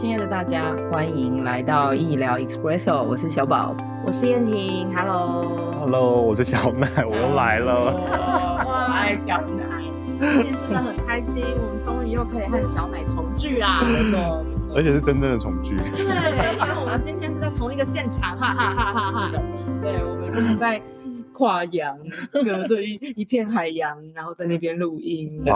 亲爱的大家，欢迎来到医疗 Expresso，我是小宝，我是燕婷，Hello，Hello，我是小奈，我又来了，哇，爱小奈，今天真的很开心，我们终于又可以和小奶重聚啦，没错，而且是真正的重聚，对，因为我们今天是在同一个现场，哈哈哈哈哈，对，我们是在跨洋，隔着一一片海洋，然后在那边录音，对，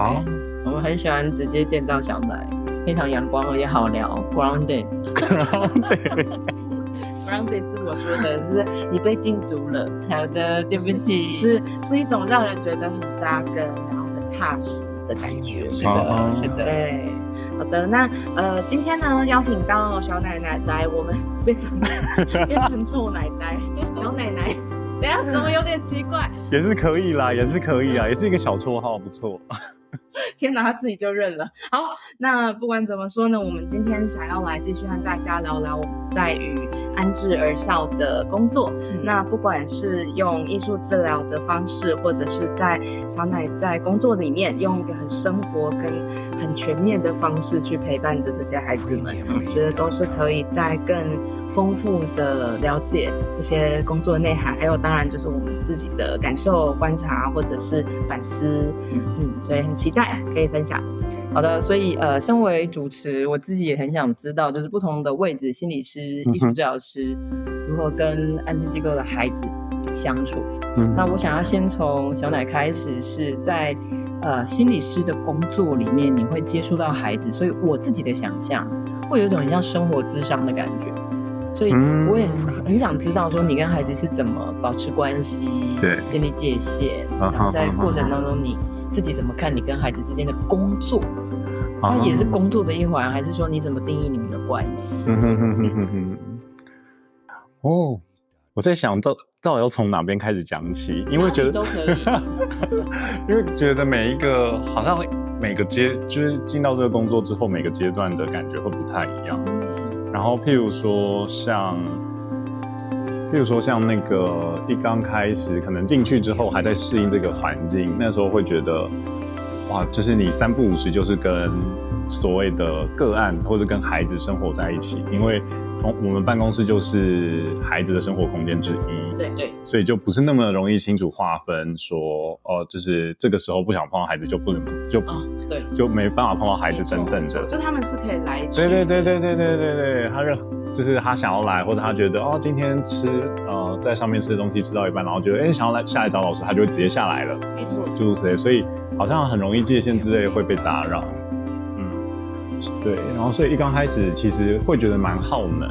我们很喜欢直接见到小奶。非常阳光而且好聊，grounded，grounded，grounded 是我说的，就是你被禁足了。好的，对不起，是是一种让人觉得很扎根，然后很踏实的感觉。是的，是的。对，好的，那呃，今天呢，邀请到小奶奶来，我们变成 变成臭奶奶，小奶奶，怎么有点奇怪？也是可以啦，也是可以啊，也是一个小绰号，不错。天哪，他自己就认了。好，那不管怎么说呢，我们今天想要来继续和大家聊聊我们在于安置儿校的工作。那不管是用艺术治疗的方式，或者是在小奶在工作里面用一个很生活跟很全面的方式去陪伴着这些孩子们，我觉得都是可以在更丰富的了解这些工作内涵，还有当然就是我们自己的感受、观察或者是反思。嗯，所以很期待。可以分享，好的，所以呃，身为主持，我自己也很想知道，就是不同的位置，心理师、艺术治疗师如何跟安置机构的孩子相处。嗯那我想要先从小奶开始，是在呃心理师的工作里面，你会接触到孩子，所以我自己的想象会有一种很像生活智商的感觉，所以我也很想知道说你跟孩子是怎么保持关系，对，建立界限，然后在过程当中你。自己怎么看你跟孩子之间的工作？那也是工作的一环，还是说你怎么定义你们的关系？哦，我在想到到底要从哪边开始讲起，因为觉得都可以，因为觉得每一个好像每个阶就是进到这个工作之后，每个阶段的感觉会不太一样。然后譬如说像。譬如说像那个一刚开始，可能进去之后还在适应这个环境，那时候会觉得，哇，就是你三不五时就是跟所谓的个案或者跟孩子生活在一起，因为同。我们办公室就是孩子的生活空间之一，对。对，所以就不是那么容易清楚划分，说哦，就是这个时候不想碰到孩子就不能就啊对，就没办法碰到孩子等等的，就他们是可以来，对对对对对对对对，他认就是他想要来，或者他觉得哦，今天吃呃在上面吃的东西吃到一半，然后觉得哎想要来下来找老师，他就会直接下来了，没错，就是所以好像很容易界限之类会被打扰。对，然后所以一刚开始其实会觉得蛮耗能，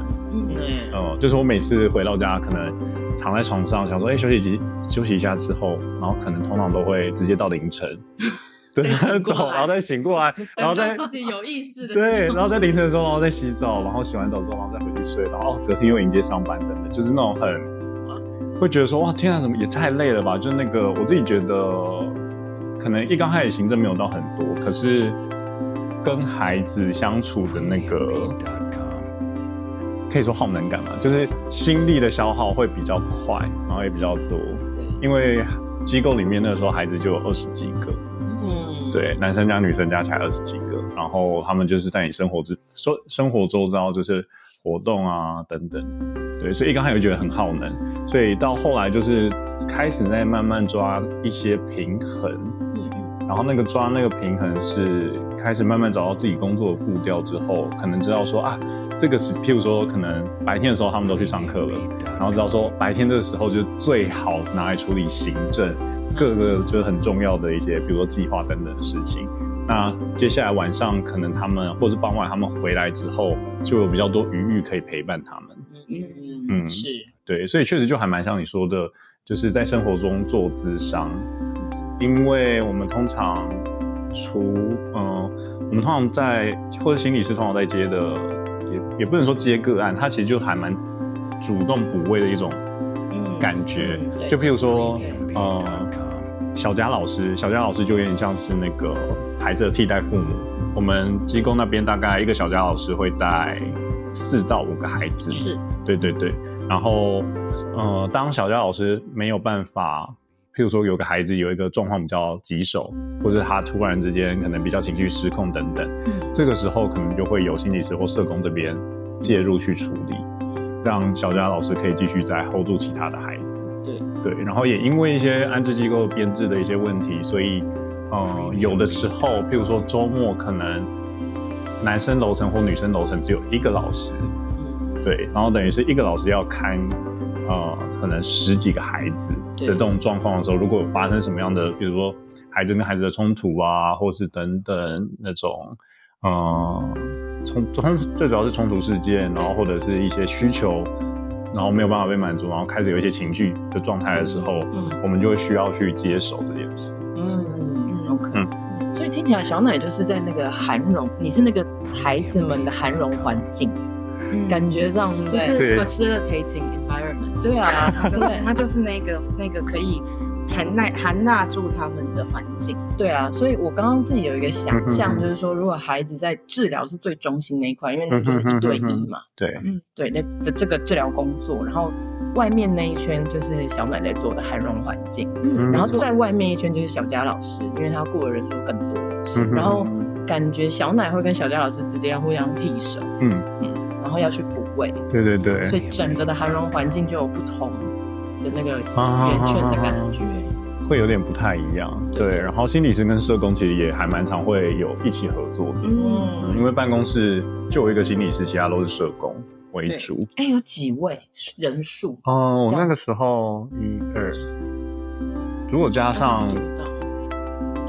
嗯，哦，就是我每次回到家，可能躺在床上想说，哎，休息几休息一下之后，然后可能通常都会直接到凌晨，对，走，然后再醒过来，然后再自己有意识的，对，然后在凌晨的时候，然后再洗澡，然后洗完澡之后，然后再回去睡，然后隔天又迎接上班等等，就是那种很会觉得说，哇，天啊，怎么也太累了吧？就那个我自己觉得，可能一刚开始行政没有到很多，可是。跟孩子相处的那个，可以说耗能感嘛，就是心力的消耗会比较快，然后也比较多。因为机构里面那时候孩子就有二十几个，嗯，对，男生加女生加起来二十几个，然后他们就是在你生活之说生活周遭就是活动啊等等，对，所以一刚开始觉得很耗能，所以到后来就是开始在慢慢抓一些平衡。然后那个抓那个平衡是开始慢慢找到自己工作的步调之后，可能知道说啊，这个是譬如说可能白天的时候他们都去上课了，然后知道说白天这个时候就最好拿来处理行政各个就是很重要的一些，比如说计划等等的事情。那接下来晚上可能他们或是傍晚他们回来之后，就有比较多余裕可以陪伴他们。嗯嗯嗯，是对，所以确实就还蛮像你说的，就是在生活中做咨商。因为我们通常除嗯，我们通常在或者心理师通常在接的，也也不能说接个案，他其实就还蛮主动补位的一种感觉。就譬如说，呃，小佳老师，小佳老师就有点像是那个孩子的替代父母。我们机构那边大概一个小佳老师会带四到五个孩子，是对对对。然后，呃，当小佳老师没有办法，譬如说有个孩子有一个状况比较棘手，或者他突然之间可能比较情绪失控等等，这个时候可能就会有心理师或社工这边介入去处理，让小佳老师可以继续再 hold 住其他的孩子。对对，然后也因为一些安置机构编制的一些问题，所以。呃，有的时候，譬如说周末可能男生楼层或女生楼层只有一个老师，对，然后等于是一个老师要看，呃，可能十几个孩子的这种状况的时候，如果发生什么样的，比如说孩子跟孩子的冲突啊，或是等等那种，呃，冲冲最主要是冲突事件，然后或者是一些需求，然后没有办法被满足，然后开始有一些情绪的状态的时候，我们就会需要去接手这件事。嗯。嗯，所以听起来小奶就是在那个涵容，你是那个孩子们的涵容环境，感觉上就是 facilitating environment。对啊，对，它就是那个那个可以含纳含纳住他们的环境。对啊，所以我刚刚自己有一个想象，就是说如果孩子在治疗是最中心那一块，因为那就是一对一嘛。对，嗯，对，那的这个治疗工作，然后。外面那一圈就是小奶奶做的涵容环境，嗯，然后在外面一圈就是小佳老师，因为他雇的人数更多，是，然后感觉小奶会跟小佳老师直接要互相替手，嗯。嗯，然后要去补位，对对对，所以整个的涵容环境就有不同的那个圆圈的感觉，会有点不太一样，对，然后心理师跟社工其实也还蛮常会有一起合作的，嗯，因为办公室就有一个心理师，其他都是社工。为主，哎，有几位人数？哦，我那个时候一二，如果加上，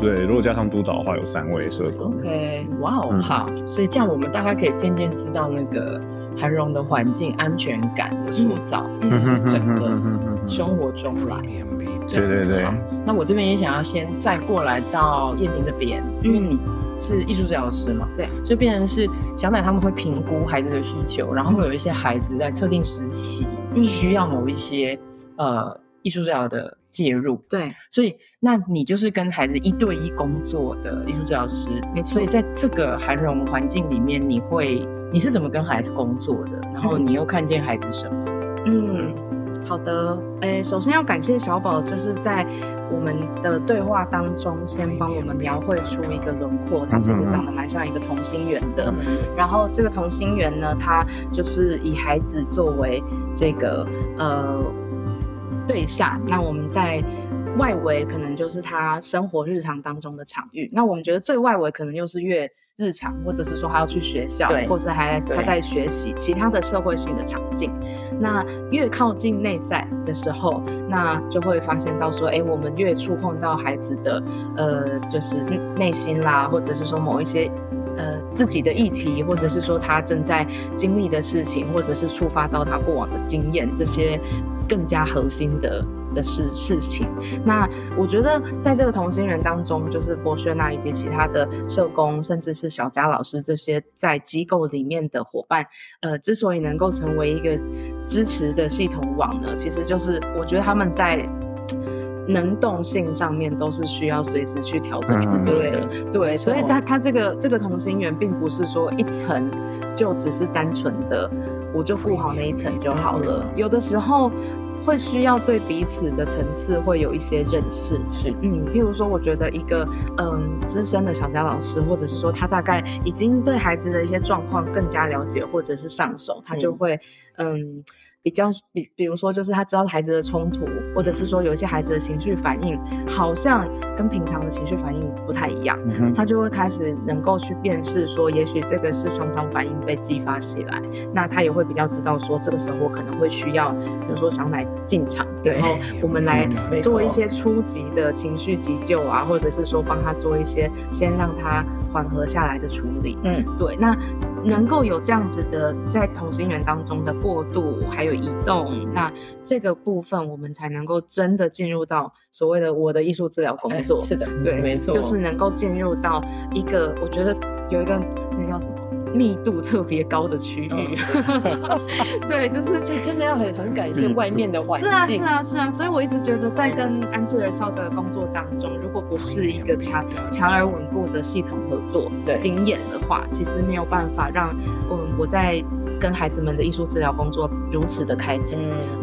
对，如果加上督导的话，有三位社工。OK，哇哦，好，所以这样我们大概可以渐渐知道那个韩荣的环境安全感的塑造，其实是整个生活中来。对对对。那我这边也想要先再过来到燕婷这边，因为你。是艺术治疗师嘛？对，就变成是小奶他们会评估孩子的需求，然后会有一些孩子在特定时期需要某一些呃艺术治疗的介入。对，所以那你就是跟孩子一对一工作的艺术治疗师，没错。所以在这个涵容环境里面，你会你是怎么跟孩子工作的？然后你又看见孩子什么？嗯。好的，诶，首先要感谢小宝，就是在我们的对话当中，先帮我们描绘出一个轮廓，他其实长得蛮像一个同心圆的。然后这个同心圆呢，它就是以孩子作为这个呃对象，那我们在外围可能就是他生活日常当中的场域，那我们觉得最外围可能又是越。日常，或者是说他要去学校，或者还他在学习其他的社会性的场景。那越靠近内在的时候，那就会发现到说，哎，我们越触碰到孩子的呃，就是内心啦，或者是说某一些呃自己的议题，或者是说他正在经历的事情，或者是触发到他过往的经验，这些更加核心的。的事事情，那我觉得在这个同心人当中，就是博轩娜以及其他的社工，甚至是小佳老师这些在机构里面的伙伴，呃，之所以能够成为一个支持的系统网呢，其实就是我觉得他们在能动性上面都是需要随时去调整自己的，对，所以他他这个这个同心圆并不是说一层就只是单纯的我就顾好那一层就好了，有的时候。会需要对彼此的层次会有一些认识，是，嗯，譬如说，我觉得一个嗯资深的小佳老师，或者是说他大概已经对孩子的一些状况更加了解，或者是上手，他就会嗯。比较比，比如说，就是他知道孩子的冲突，或者是说有一些孩子的情绪反应，好像跟平常的情绪反应不太一样，他就会开始能够去辨识，说也许这个是创伤反应被激发起来，那他也会比较知道说这个时候我可能会需要，比如说小奶进场，然后我们来做一些初级的情绪急救啊，或者是说帮他做一些先让他缓和下来的处理。嗯，对，那。能够有这样子的在同心圆当中的过渡，还有移动，那这个部分我们才能够真的进入到所谓的我的艺术治疗工作。是的，对，没错，就是能够进入到一个，我觉得有一个那叫什么？密度特别高的区域，对，就是就真的要很很感谢外面的环境。是啊，是啊，是啊，所以我一直觉得在跟安置人少的工作当中，如果不是一个强强而稳固的系统合作经验的话，其实没有办法让嗯我在跟孩子们的艺术治疗工作如此的开展。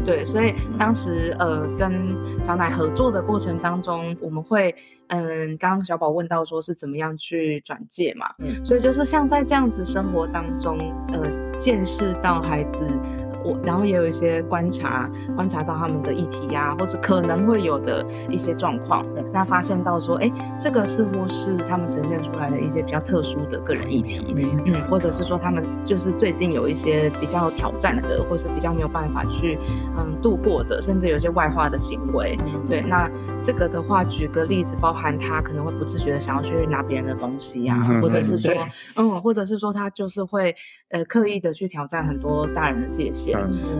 对，所以当时呃跟小奶合作的过程当中，我们会。嗯，刚刚小宝问到说是怎么样去转介嘛，嗯，所以就是像在这样子生活当中，呃，见识到孩子。我然后也有一些观察，观察到他们的议题呀，或是可能会有的一些状况，那发现到说，哎，这个似乎是他们呈现出来的一些比较特殊的个人议题，嗯，或者是说他们就是最近有一些比较挑战的，或是比较没有办法去嗯度过的，甚至有些外化的行为，对，那这个的话，举个例子，包含他可能会不自觉的想要去拿别人的东西呀，或者是说，嗯，或者是说他就是会呃刻意的去挑战很多大人的界限。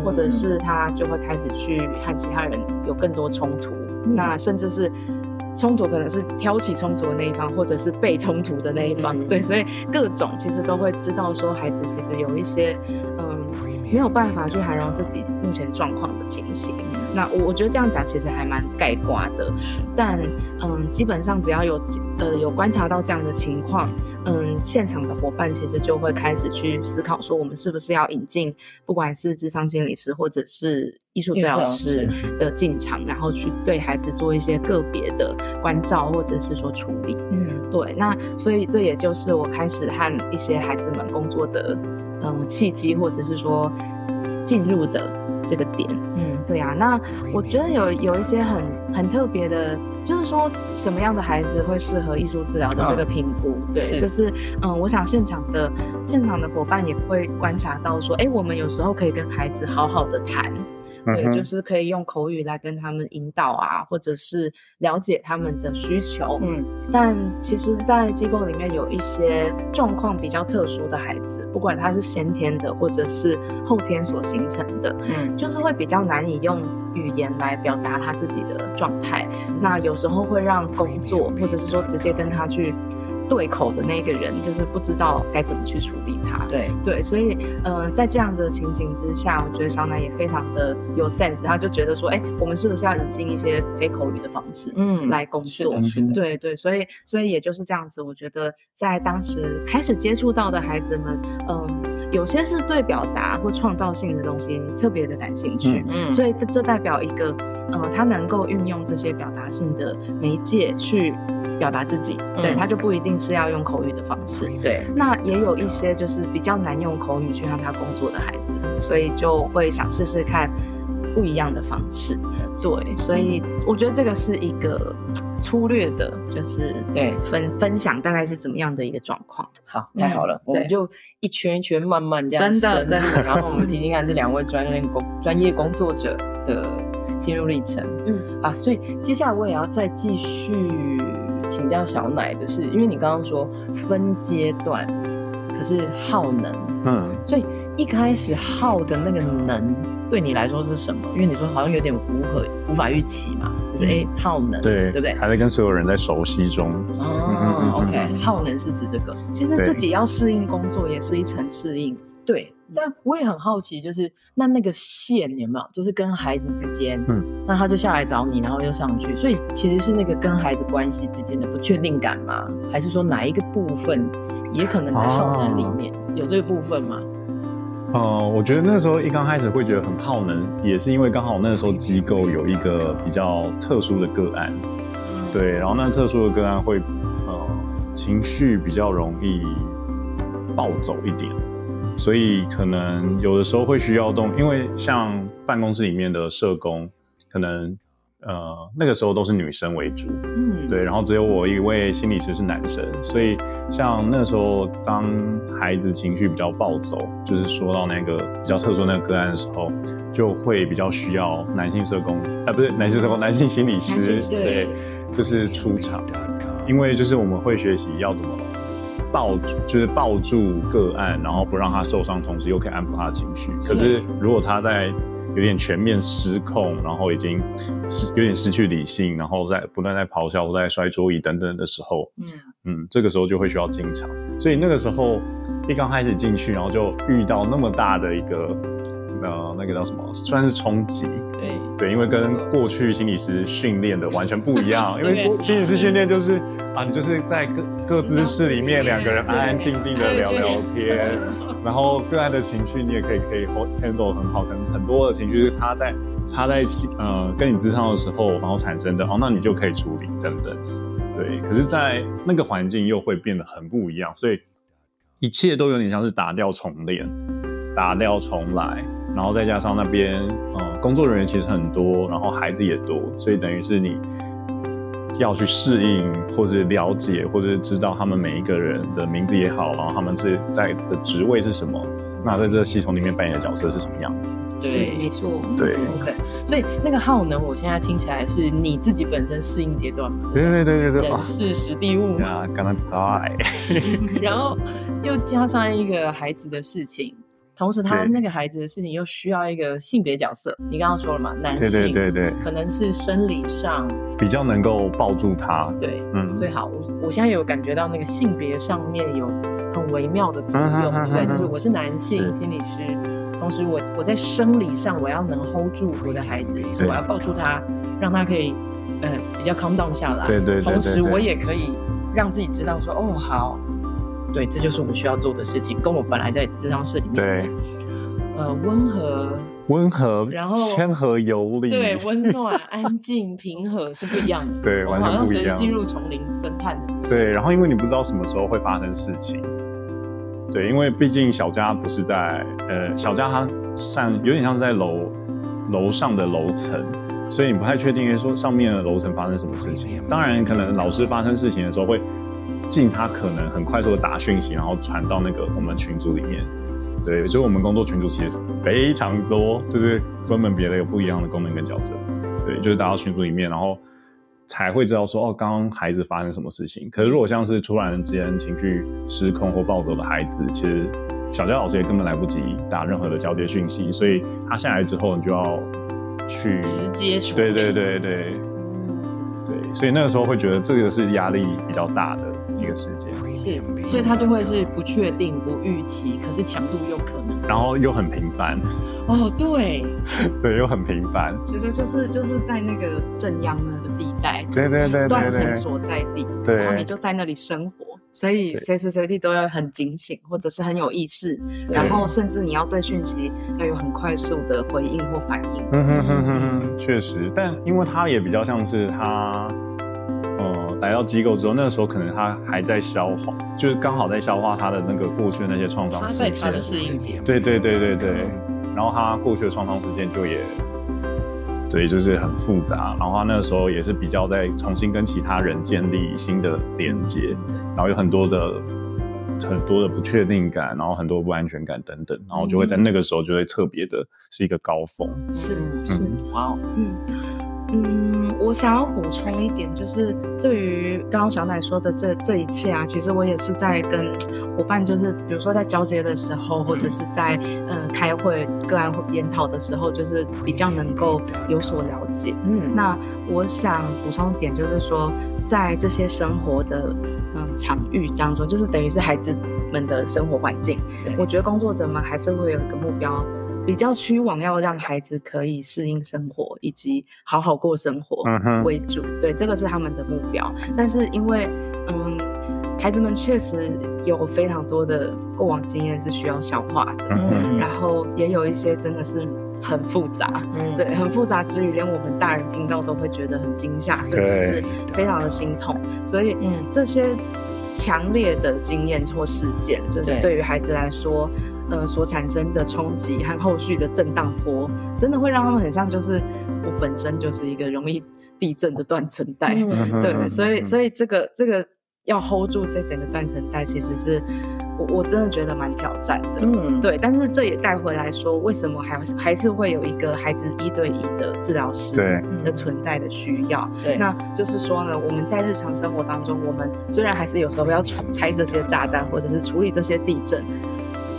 或者是他就会开始去和其他人有更多冲突，那甚至是冲突可能是挑起冲突的那一方，或者是被冲突的那一方，对，所以各种其实都会知道说孩子其实有一些嗯没有办法去涵容自己目前状况的情形。那我我觉得这样讲其实还蛮盖瓜的，但嗯，基本上只要有呃有观察到这样的情况，嗯，现场的伙伴其实就会开始去思考说，我们是不是要引进不管是智商心理师或者是艺术治疗师的进场，然后去对孩子做一些个别的关照或者是说处理。嗯，对，那所以这也就是我开始和一些孩子们工作的嗯契机，或者是说进入的。这个点，嗯，对啊，那我觉得有有一些很很特别的，就是说什么样的孩子会适合艺术治疗的这个评估，对，就是嗯，我想现场的现场的伙伴也会观察到说，哎，我们有时候可以跟孩子好好的谈。对，就是可以用口语来跟他们引导啊，或者是了解他们的需求。嗯，但其实，在机构里面有一些状况比较特殊的孩子，不管他是先天的，或者是后天所形成的，嗯，就是会比较难以用语言来表达他自己的状态。那有时候会让工作，或者是说直接跟他去。对口的那个人就是不知道该怎么去处理他。对对，所以呃，在这样子的情形之下，我觉得小南也非常的有 sense，他就觉得说，哎，我们是不是要引进一些非口语的方式，嗯，来工作？对对，所以所以也就是这样子，我觉得在当时开始接触到的孩子们，嗯，有些是对表达或创造性的东西特别的感兴趣，嗯，所以这代表一个，呃，他能够运用这些表达性的媒介去。表达自己，对他就不一定是要用口语的方式。对，那也有一些就是比较难用口语去让他工作的孩子，所以就会想试试看不一样的方式。对，所以我觉得这个是一个粗略的，就是对分分享大概是怎么样的一个状况。好，太好了，我们就一圈一圈慢慢这样真的真的，然后我们听听看这两位专业工专业工作者的心路历程。嗯啊，所以接下来我也要再继续。请教小奶的是，因为你刚刚说分阶段，可是耗能，嗯，所以一开始耗的那个能对你来说是什么？因为你说好像有点无可无法预期嘛，就是哎耗能，对对不对？还在跟所有人在熟悉中。哦，OK，耗能是指这个，其实自己要适应工作也是一层适应。对，但我也很好奇，就是那那个线有没有，就是跟孩子之间，嗯，那他就下来找你，然后又上去，所以其实是那个跟孩子关系之间的不确定感吗？还是说哪一个部分也可能在耗能里面有这个部分吗？哦，我觉得那时候一刚开始会觉得很耗能，也是因为刚好那个时候机构有一个比较特殊的个案，对，然后那特殊的个案会呃情绪比较容易暴走一点。所以可能有的时候会需要动，因为像办公室里面的社工，可能呃那个时候都是女生为主，嗯，对，然后只有我一位心理师是男生，所以像那时候当孩子情绪比较暴走，就是说到那个比较特殊那个个案的时候，就会比较需要男性社工，啊不是男性社工，男性心理师，对，就是出场，因为就是我们会学习要怎么。抱就是抱住个案，然后不让他受伤，同时又可以安抚他的情绪。可是如果他在有点全面失控，然后已经失有点失去理性，然后在不断在咆哮、在摔桌椅等等的时候，嗯嗯，这个时候就会需要进场。所以那个时候一刚开始进去，然后就遇到那么大的一个。呃，那个叫什么？算是冲击。对对，因为跟过去心理师训练的完全不一样。因为 心理师训练就是啊，你就是在各各姿势里面，两个人安安静静的聊聊天，然后个案的情绪你也可以可以 handle 很好，可能很多的情绪是他在他在呃跟你智商的时候，然后产生的，哦，那你就可以处理等等。对，可是，在那个环境又会变得很不一样，所以一切都有点像是打掉重练，打掉重来。然后再加上那边，呃，工作人员其实很多，然后孩子也多，所以等于是你要去适应，或者了解，或者是知道他们每一个人的名字也好，然后他们是在的职位是什么，那在这个系统里面扮演的角色是什么样子？对，没错。对，OK。所以那个耗能，我现在听起来是你自己本身适应阶段嘛？对对对对对。人事实地物啊，刚刚在。然后又加上一个孩子的事情。同时，他那个孩子的事情又需要一个性别角色。你刚刚说了嘛，男性，对对对对，可能是生理上比较能够抱住他。对，嗯，所以好，我我现在有感觉到那个性别上面有很微妙的作用，对不对？就是我是男性心理师，同时我我在生理上我要能 hold 住我的孩子，所以我要抱住他，让他可以呃比较 calm down 下来。对对对，同时我也可以让自己知道说，哦，好。对，这就是我需要做的事情，跟我本来在智商室里面，对，呃，温和，温和，然后谦和有礼，对，温暖、安静、平和是不一样的，对，完全不一样。进入丛林侦探的，对，然后因为你不知道什么时候会发生事情，对，因为毕竟小家不是在，呃，小家它像有点像是在楼楼上的楼层，所以你不太确定说上面的楼层发生什么事情。当然，可能老师发生事情的时候会。尽他可能很快速的打讯息，然后传到那个我们群组里面。对，所以我们工作群组其实非常多，就是分门别类有不一样的功能跟角色。对，就是打到群组里面，然后才会知道说哦，刚刚孩子发生什么事情。可是如果像是突然之间情绪失控或暴走的孩子，其实小佳老师也根本来不及打任何的交接讯息，所以他下来之后你就要去直接处理。对对对对，对，所以那个时候会觉得这个是压力比较大的。一个时间是，所以它就会是不确定、不预期，可是强度又可能，然后又很频繁。哦，对，对，又很频繁。觉得就是就是在那个正央那个地带，对对对，断层所在地，对，然后你就在那里生活，所以随时随地都要很警醒，或者是很有意识，然后甚至你要对讯息要有很快速的回应或反应。嗯哼哼哼哼，确实，但因为它也比较像是它。来到机构之后，那个时候可能他还在消化，就是刚好在消化他的那个过去的那些创伤事件。适应期。对对对对对。然后他过去的创伤事件就也，所以就是很复杂。然后他那个时候也是比较在重新跟其他人建立新的连接，然后有很多的很多的不确定感，然后很多不安全感等等，然后就会在那个时候就会特别的是一个高峰。是是，哇，嗯嗯。我想要补充一点，就是对于刚刚小奶说的这这一切啊，其实我也是在跟伙伴，就是比如说在交接的时候，或者是在呃开会、个案研讨的时候，就是比较能够有所了解。嗯，那我想补充一点，就是说在这些生活的嗯场域当中，就是等于是孩子们的生活环境，我觉得工作者们还是会有一个目标。比较趋往要让孩子可以适应生活以及好好过生活为主，对，这个是他们的目标。但是因为，嗯，孩子们确实有非常多的过往经验是需要消化的，然后也有一些真的是很复杂，嗯对，很复杂之余，连我们大人听到都会觉得很惊吓，甚至是非常的心痛。所以，嗯，这些强烈的经验或事件，就是对于孩子来说。呃，所产生的冲击和后续的震荡波，真的会让他们很像，就是我本身就是一个容易地震的断层带，对，所以，所以这个这个要 hold 住这整个断层带，其实是我我真的觉得蛮挑战的。嗯，对。但是这也带回来说，为什么还还是会有一个孩子一对一的治疗师的存在的需要？对，那就是说呢，我们在日常生活当中，我们虽然还是有时候要拆这些炸弹，或者是处理这些地震。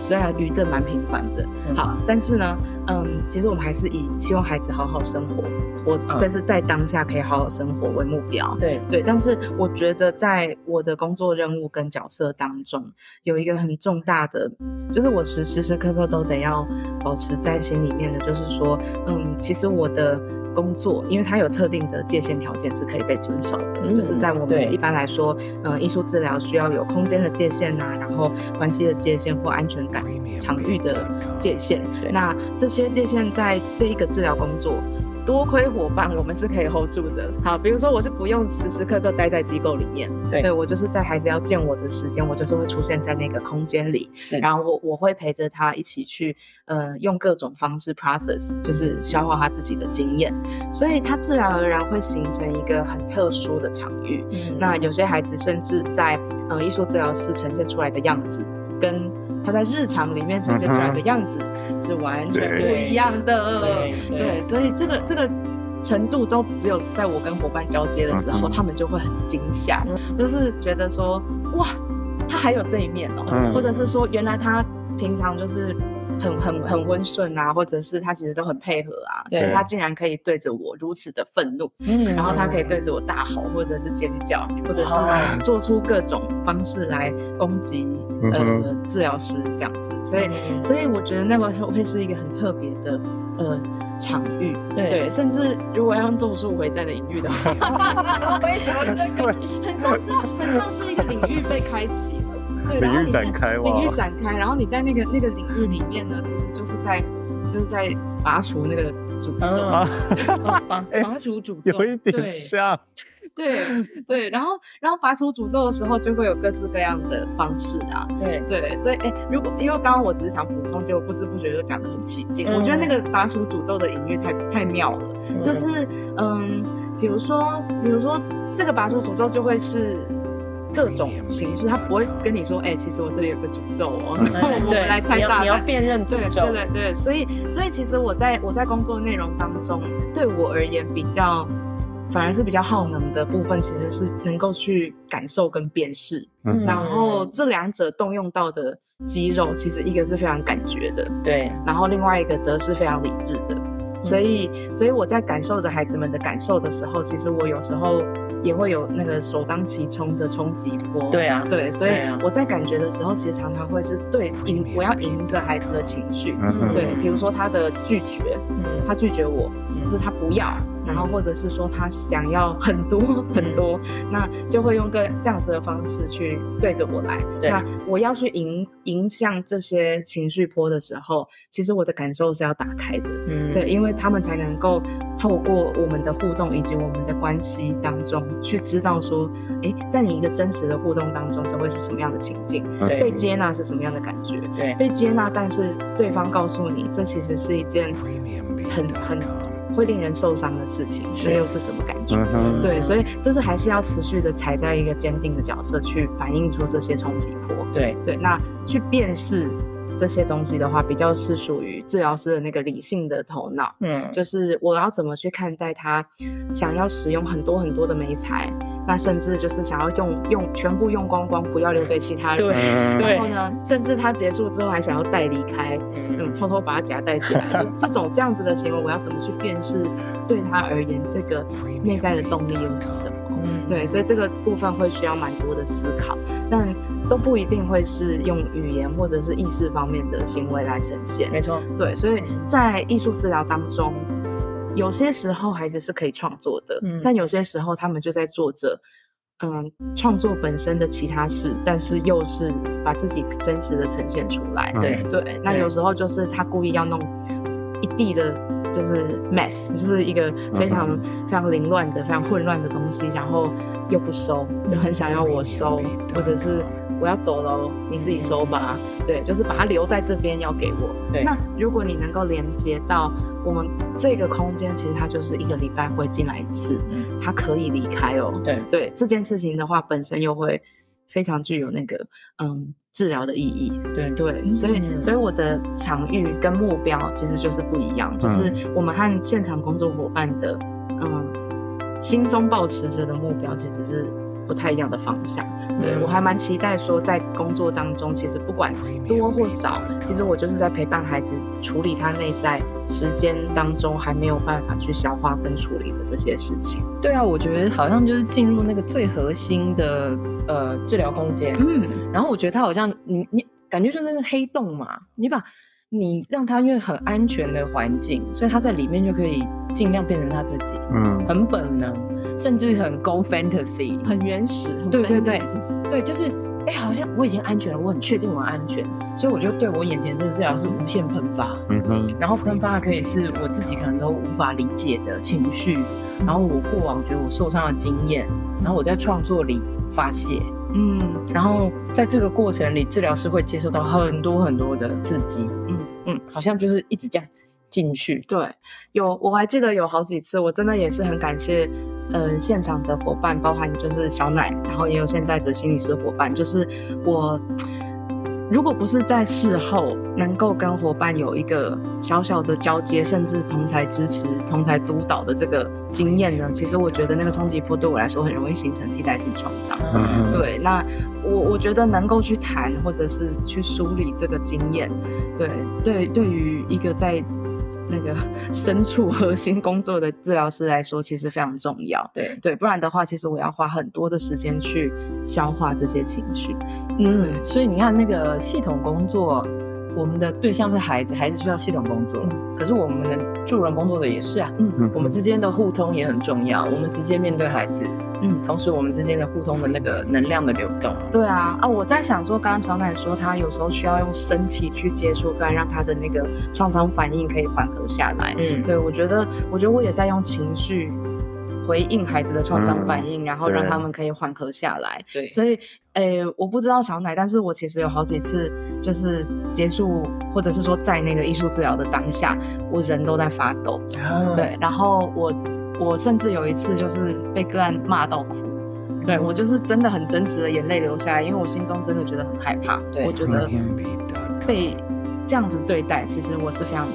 虽然余震蛮频繁的，好，但是呢，嗯，其实我们还是以希望孩子好好生活，活这是在当下可以好好生活为目标。对对，但是我觉得在我的工作任务跟角色当中，有一个很重大的，就是我时时时刻刻都得要保持在心里面的，就是说，嗯，其实我的。工作，因为它有特定的界限条件是可以被遵守的，就是在我们一般来说，嗯，艺术治疗需要有空间的界限呐，然后关系的界限或安全感、场域的界限。那这些界限在这一个治疗工作。多亏伙伴，我们是可以 hold 住的。好，比如说我是不用时时刻刻待在机构里面，对我就是在孩子要见我的时间，我就是会出现在那个空间里，然后我我会陪着他一起去，呃，用各种方式 process，就是消化他自己的经验，所以他自然而然会形成一个很特殊的场域。嗯那有些孩子甚至在呃艺术治疗师呈现出来的样子跟。他在日常里面呈现出来的样子是完全不一样的，对，所以这个这个程度都只有在我跟伙伴交接的时候，他们就会很惊吓，就是觉得说哇，他还有这一面哦，或者是说原来他平常就是。很很很温顺啊，或者是他其实都很配合啊，对他竟然可以对着我如此的愤怒，嗯，然后他可以对着我大吼，或者是尖叫，或者是做出各种方式来攻击呃治疗师这样子，所以所以我觉得那个会是一个很特别的呃场域，对，甚至如果要用咒术回战的隐喻的话，为什么 很像是很像是一个领域被开启。领域展开，领域展开，然后你在那个那个领域里面呢，其实就是在就是在拔除那个诅咒，拔拔除诅咒，有一点像，对对，然后然后拔除诅咒的时候，就会有各式各样的方式啊，对。对，所以哎，如果因为刚刚我只是想补充，结果不知不觉就讲的很起劲，我觉得那个拔除诅咒的隐喻太太妙了，就是嗯，比如说比如说这个拔除诅咒就会是。各种形式，他不会跟你说，哎，其实我这里有个诅咒哦，然后我们来猜炸你要辨认对对对对，所以所以其实我在我在工作内容当中，对我而言比较反而是比较耗能的部分，其实是能够去感受跟辨识，然后这两者动用到的肌肉，其实一个是非常感觉的，对，然后另外一个则是非常理智的，所以所以我在感受着孩子们的感受的时候，其实我有时候。也会有那个首当其冲的冲击波。对啊，对，所以我在感觉的时候，其实常常会是对迎，我要迎着孩子的情绪。对，比如说他的拒绝，他拒绝我，就是他不要。然后或者是说他想要很多 很多，那就会用个这样子的方式去对着我来。那我要去迎迎向这些情绪波的时候，其实我的感受是要打开的。嗯，对，因为他们才能够透过我们的互动以及我们的关系当中，去知道说，哎，在你一个真实的互动当中，这会是什么样的情境？被接纳是什么样的感觉？对，被接纳，但是对方告诉你，这其实是一件很很。会令人受伤的事情，那又是什么感觉？对，所以就是还是要持续的踩在一个坚定的角色去反映出这些冲击波。对对，那去辨识这些东西的话，比较是属于治疗师的那个理性的头脑。嗯，就是我要怎么去看待他想要使用很多很多的美材。那甚至就是想要用用全部用光光，不要留给其他人。对，然后呢，甚至他结束之后还想要带离开，嗯，偷偷把他夹带起来。这种这样子的行为，我要怎么去辨识？对他而言，这个内在的动力又是什么？嗯对，所以这个部分会需要蛮多的思考，但都不一定会是用语言或者是意识方面的行为来呈现。没错，对，所以在艺术治疗当中。有些时候孩子是可以创作的，但有些时候他们就在做着，嗯，创作本身的其他事，但是又是把自己真实的呈现出来。对对，那有时候就是他故意要弄一地的，就是 mess，就是一个非常非常凌乱的、非常混乱的东西，然后又不收，又很想要我收，或者是。我要走了，你自己收吧。对，就是把它留在这边，要给我。对，那如果你能够连接到我们这个空间，其实它就是一个礼拜会进来一次，它可以离开哦。对对，这件事情的话，本身又会非常具有那个嗯治疗的意义。对对，所以所以我的场域跟目标其实就是不一样，就是我们和现场工作伙伴的嗯心中保持着的目标其实是。不太一样的方向，对我还蛮期待说，在工作当中，其实不管多或少，其实我就是在陪伴孩子处理他内在时间当中还没有办法去消化跟处理的这些事情。对啊，我觉得好像就是进入那个最核心的呃治疗空间，嗯，然后我觉得他好像你你感觉就那个黑洞嘛，你把你让他因为很安全的环境，所以他在里面就可以尽量变成他自己，嗯，很本能。甚至很 go fantasy，很原始，对对对，对，就是，哎，好像我已经安全了，我很确定我安全，所以我就对我眼前这个治疗是无限喷发，嗯哼，然后喷发的可以是我自己可能都无法理解的情绪，然后我过往觉得我受伤的经验，然后我在创作里发泄，嗯，然后在这个过程里，治疗师会接受到很多很多的刺激，嗯。嗯，好像就是一直这样进去，对，有我还记得有好几次，我真的也是很感谢。嗯，现场的伙伴包含就是小奶，然后也有现在的心理师伙伴。就是我，如果不是在事后能够跟伙伴有一个小小的交接，甚至同台支持、同台督导的这个经验呢，其实我觉得那个冲击波对我来说很容易形成替代性创伤。对，那我我觉得能够去谈或者是去梳理这个经验，对对，对于一个在。那个深处核心工作的治疗师来说，其实非常重要。对对，不然的话，其实我要花很多的时间去消化这些情绪。嗯，所以你看，那个系统工作，我们的对象是孩子，孩子需要系统工作。可是我们的助人工作者也是啊。嗯，我们之间的互通也很重要。我们直接面对孩子。嗯，同时我们之间的互通的那个能量的流动，对啊，啊，我在想说，刚刚小奶说他有时候需要用身体去接触，然让他的那个创伤反应可以缓和下来。嗯，对我觉得，我觉得我也在用情绪回应孩子的创伤反应，然后让他们可以缓和下来。对，所以，诶，我不知道小奶，但是我其实有好几次就是结束，或者是说在那个艺术治疗的当下，我人都在发抖。对，然后我。我甚至有一次就是被个案骂到哭，对我就是真的很真实的眼泪流下来，因为我心中真的觉得很害怕。对。我觉得被这样子对待，其实我是非常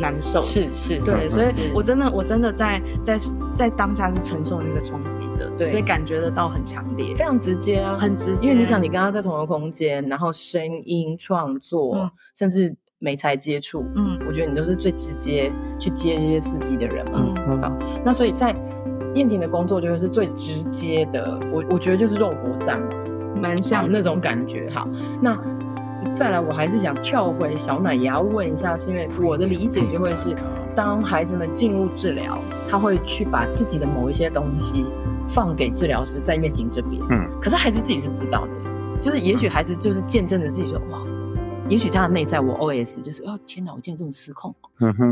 难受。是是，对，所以我真的我真的在在在当下是承受那个冲击的，对，所以感觉得到很强烈，非常直接啊，很直接。因为你想，你跟他在同一个空间，然后声音创作，甚至。没才接触，嗯，我觉得你都是最直接去接这些刺激的人嘛，嗯，好，那所以在燕婷的工作就会是最直接的，我我觉得就是肉搏战嘛，蛮像那种感觉。好，那再来，我还是想跳回小奶，也要问一下，是因为我的理解就会是，当孩子们进入治疗，他会去把自己的某一些东西放给治疗师在燕婷这边，嗯，可是孩子自己是知道的，就是也许孩子就是见证着自己说，哇。也许他的内在，我 O S 就是哦，天哪，我竟然这么失控，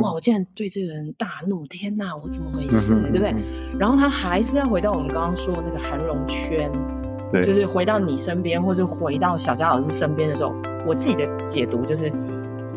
哇，我竟然对这个人大怒，天哪，我怎么回事，对不对？然后他还是要回到我们刚刚说的那个韩荣圈，对，就是回到你身边，或是回到小佳老师身边的时候，我自己的解读就是，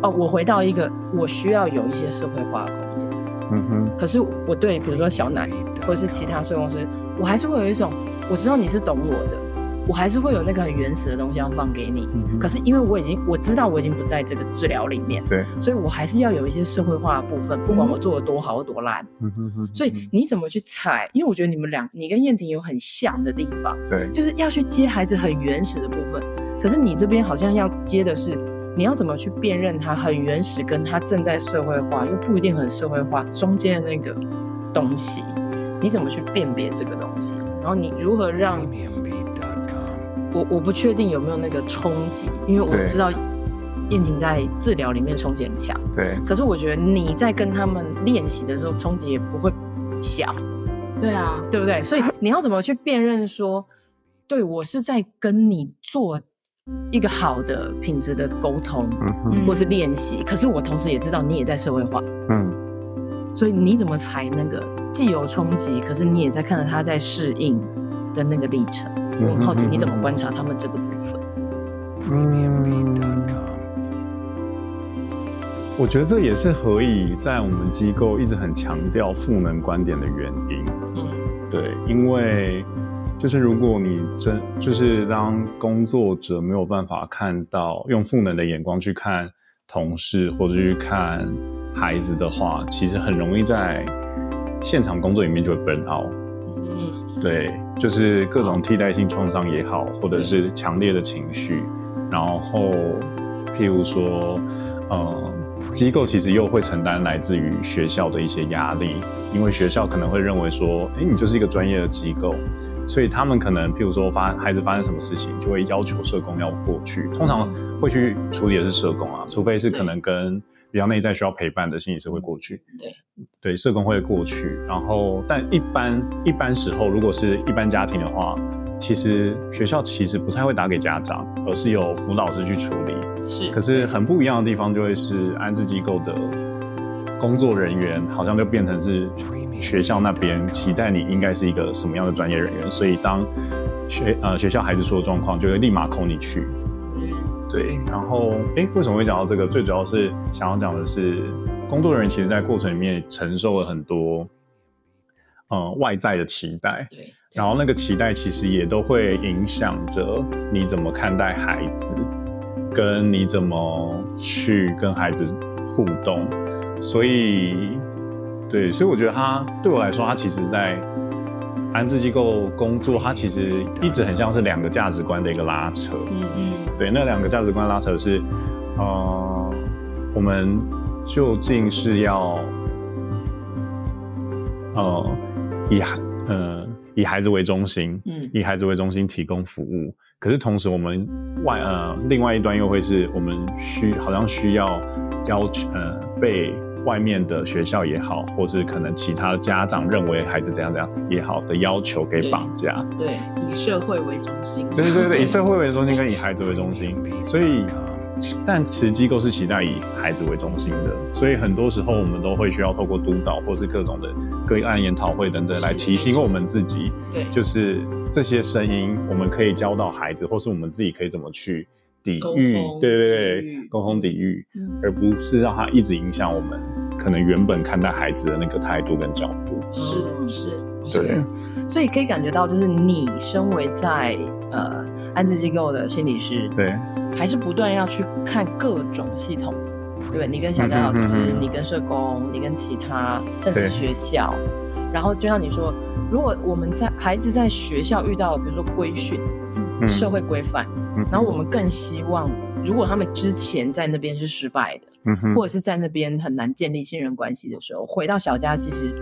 哦，我回到一个我需要有一些社会化的空间，嗯哼。可是我对比如说小奶或者是其他社工师，我还是会有一种，我知道你是懂我的。我还是会有那个很原始的东西要放给你，可是因为我已经我知道我已经不在这个治疗里面，对，所以我还是要有一些社会化的部分，不管我做的多好或多烂，嗯哼哼。所以你怎么去踩？因为我觉得你们俩，你跟燕婷有很像的地方，对，就是要去接孩子很原始的部分，可是你这边好像要接的是，你要怎么去辨认他很原始，跟他正在社会化又不一定很社会化中间的那个东西，你怎么去辨别这个东西？然后你如何让？我我不确定有没有那个冲击，因为我知道燕婷在治疗里面冲击很强。对，可是我觉得你在跟他们练习的时候，冲击也不会小。对啊，对不对？所以你要怎么去辨认说，对我是在跟你做一个好的品质的沟通，嗯，或是练习。可是我同时也知道你也在社会化，嗯，所以你怎么才那个既有冲击，可是你也在看着他在适应的那个历程。我很好奇你怎么观察他们这个部分。我觉得这也是何以在我们机构一直很强调赋能观点的原因。嗯，对，因为就是如果你真就是当工作者没有办法看到用赋能的眼光去看同事或者去看孩子的话，其实很容易在现场工作里面就会 burn out。嗯，对，就是各种替代性创伤也好，或者是强烈的情绪，然后譬如说，呃。机构其实又会承担来自于学校的一些压力，因为学校可能会认为说，哎，你就是一个专业的机构，所以他们可能，譬如说发孩子发生什么事情，就会要求社工要过去。通常会去处理的是社工啊，除非是可能跟比较内在需要陪伴的心理师会过去。对，对，社工会过去。然后，但一般一般时候，如果是一般家庭的话。其实学校其实不太会打给家长，而是由辅导师去处理。是，可是很不一样的地方就会是安置机构的工作人员，好像就变成是学校那边期待你应该是一个什么样的专业人员，所以当学呃学校孩子出了状况，就会立马扣你去。嗯，对。然后，哎，为什么会讲到这个？最主要是想要讲的是，工作人员其实在过程里面承受了很多，呃，外在的期待。对。然后那个期待其实也都会影响着你怎么看待孩子，跟你怎么去跟孩子互动。所以，对，所以我觉得他对我来说，他其实，在安置机构工作，它其实一直很像是两个价值观的一个拉扯。嗯嗯。对，那两个价值观拉扯是，呃，我们究竟是要，呃，以孩，呃。以孩子为中心，嗯，以孩子为中心提供服务。可是同时，我们外呃，另外一端又会是我们需好像需要要求呃，被外面的学校也好，或是可能其他的家长认为孩子怎样怎样也好的要求给绑架。对，以社会为中心。对对对，以社会为中心跟以孩子为中心，所以。但其实机构是期待以孩子为中心的，所以很多时候我们都会需要透过督导或是各种的个案研讨会等等来提醒我们自己，对，就是这些声音我们可以教到孩子，或是我们自己可以怎么去抵御，对对对，沟通抵御，而不是让他一直影响我们可能原本看待孩子的那个态度跟角度。是是，对，所以可以感觉到，就是你身为在呃。安置机构的心理师，对，还是不断要去看各种系统，对你跟小佳老师，你跟社工，你跟其他，甚至学校，然后就像你说，如果我们在孩子在学校遇到，比如说规训、社会规范，然后我们更希望，如果他们之前在那边是失败的，或者是在那边很难建立信任关系的时候，回到小家，其实。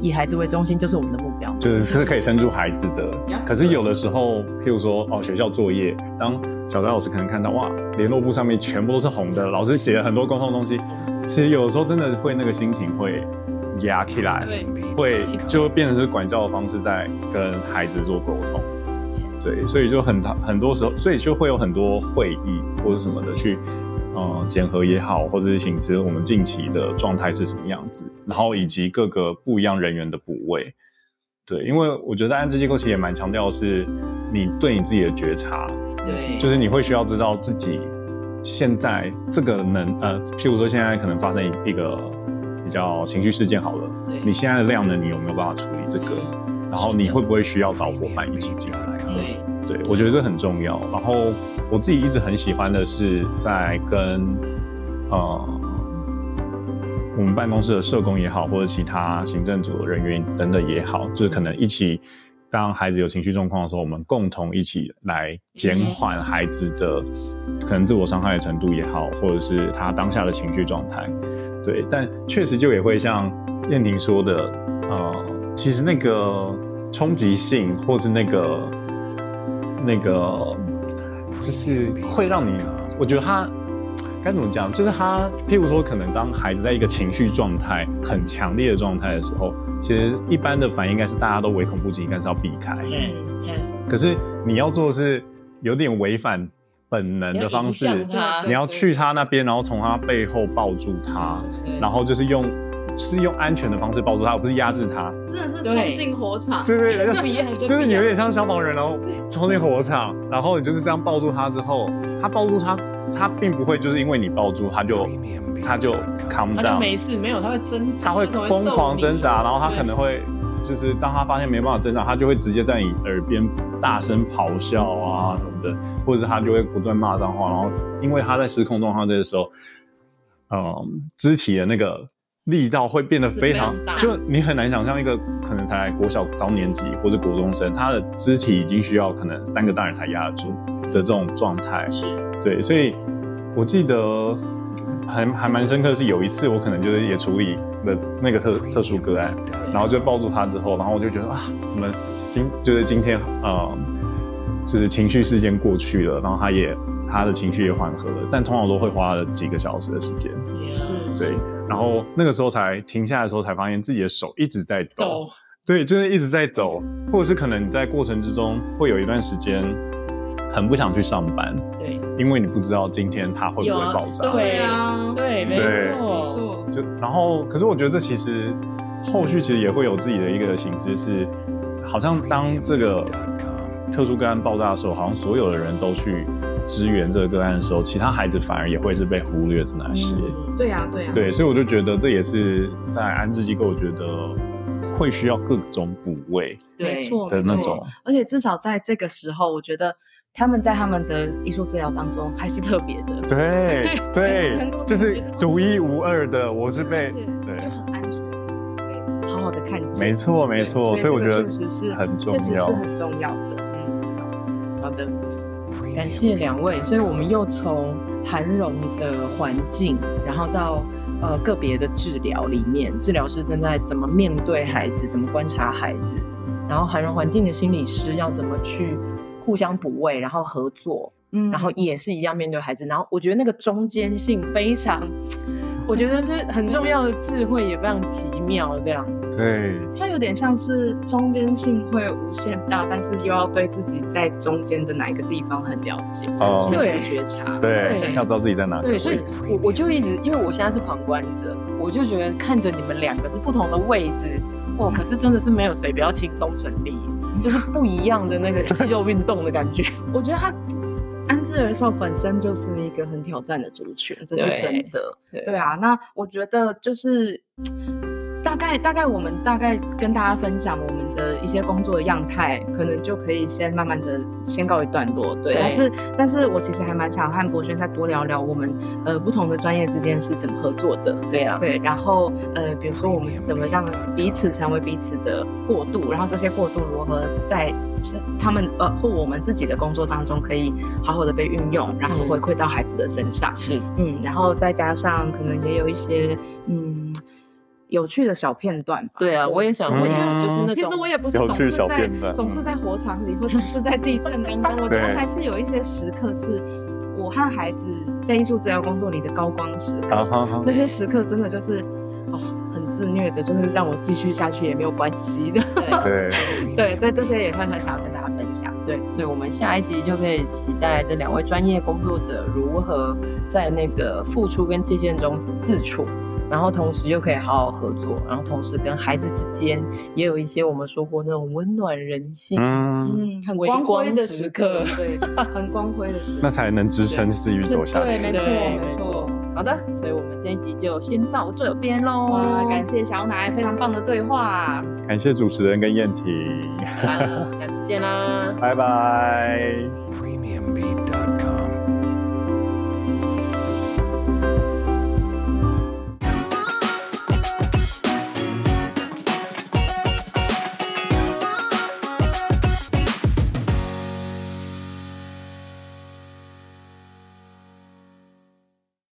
以孩子为中心就是我们的目标，就是是可以撑住孩子的。可是有的时候，譬如说哦，学校作业，当小张老师可能看到哇，联络簿上面全部都是红的，老师写了很多沟通东西，其实有的时候真的会那个心情会压起来，会就变成是管教的方式在跟孩子做沟通。对，所以就很很多时候，所以就会有很多会议或者什么的去。呃，检核也好，或者是请示，我们近期的状态是什么样子？然后以及各个不一样人员的补位，对，因为我觉得安置机构其实也蛮强调的是你对你自己的觉察，对，就是你会需要知道自己现在这个能呃，譬如说现在可能发生一个比较情绪事件好了，你现在的量能你有没有办法处理这个？然后你会不会需要找伙伴一起进来？对。对，我觉得这很重要。然后我自己一直很喜欢的是，在跟呃我们办公室的社工也好，或者其他行政组的人员等等也好，就是可能一起，当孩子有情绪状况的时候，我们共同一起来减缓孩子的可能自我伤害的程度也好，或者是他当下的情绪状态。对，但确实就也会像燕婷说的，呃，其实那个冲击性，或是那个。那个就是会让你，我觉得他该怎么讲？就是他，譬如说，可能当孩子在一个情绪状态很强烈的状态的时候，其实一般的反应应该是大家都唯恐不及，应该是要避开。嗯嗯。可是你要做的是有点违反本能的方式，你要去他那边，然后从他背后抱住他，然后就是用。是用安全的方式抱住他，而不是压制他。真的是冲进火场，对对对，不一样，就是你有点像消防员，然后冲进火场，然后你就是这样抱住他之后，他抱住他，他并不会就是因为你抱住他就他就 calm down，没事，没有，他会挣扎，他会疯狂挣扎，然后他可能会就就是当他发现没办法挣扎，他就会直接在你耳边大声咆哮啊什么的，或者是他就会不断骂脏话，然后因为他在失控状况这个时候，嗯，肢体的那个力道会变得非常，就你很难想象一个可能才国小高年级或者国中生，他的肢体已经需要可能三个大人才压得住的这种状态，是。对，所以我记得。还还蛮深刻，是有一次我可能就是也处理的那个特特殊个案，然后就抱住他之后，然后我就觉得啊，我们今就是今天呃，就是情绪事件过去了，然后他也他的情绪也缓和了，但通常都会花了几个小时的时间，是，对，然后那个时候才停下来的时候，才发现自己的手一直在抖，对，就是一直在抖，或者是可能你在过程之中会有一段时间很不想去上班，对。因为你不知道今天它会不会爆炸，对啊，对，没错，没错。就然后，可是我觉得这其实后续其实也会有自己的一个形式，是好像当这个特殊个案爆炸的时候，好像所有的人都去支援这个个案的时候，其他孩子反而也会是被忽略的那些。对呀，对呀。对，所以我就觉得这也是在安置机构，我觉得会需要各种补位，没错的那种。而且至少在这个时候，我觉得。他们在他们的艺术治疗当中还是特别的，对 对，就是独一无二的。我是被对，又很安全，对，好好的看见，没错没错。所以我觉得确实是很重要，确实是很重要的。嗯，好的，感谢两位。所以我们又从韩荣的环境，然后到呃个别的治疗里面，治疗师正在怎么面对孩子，怎么观察孩子，然后韩荣环境的心理师要怎么去。互相补位，然后合作，嗯，然后也是一样面对孩子，然后我觉得那个中间性非常，我觉得是很重要的智慧，也非常奇妙，这样。对，它有点像是中间性会无限大，但是又要对自己在中间的哪一个地方很了解，哦，对，觉察，对，要知道自己在哪个位置。我我就一直，因为我现在是旁观者，我就觉得看着你们两个是不同的位置，哇，可是真的是没有谁比较轻松省力。就是不一样的那个 肌肉运动的感觉。我觉得他安置儿少本身就是一个很挑战的族群，这是真的。对啊，那我觉得就是。大概大概我们大概跟大家分享我们的一些工作的样态，可能就可以先慢慢的先告一段落。对，但是但是我其实还蛮想和博轩再多聊聊我们呃不同的专业之间是怎么合作的。对啊，对，然后呃比如说我们是怎么让彼此成为彼此的过渡，然后这些过渡如何在是他们呃或我们自己的工作当中可以好好的被运用，然后回馈到孩子的身上。是，嗯，然后再加上可能也有一些嗯。有趣的小片段吧。对啊，我也想说，因为就是那其实我也不是总是在总是在火场里，或者是在地震当中。我觉得还是有一些时刻是我和孩子在艺术治疗工作里的高光时刻。那些时刻真的就是哦，很自虐的，就是让我继续下去也没有关系的。对 对，所以这些也会很想跟大家分享。对，所以我们下一集就可以期待这两位专业工作者如何在那个付出跟界限中自处。然后同时又可以好好合作，然后同时跟孩子之间也有一些我们说过那种温暖人心，嗯，很光辉的时刻，对，很光辉的时刻，那才能支撑自己走下去。对，没错，没错。好的，所以我们这一集就先到这边喽。感谢小奶非常棒的对话，感谢主持人跟燕婷，下次见啦，拜拜。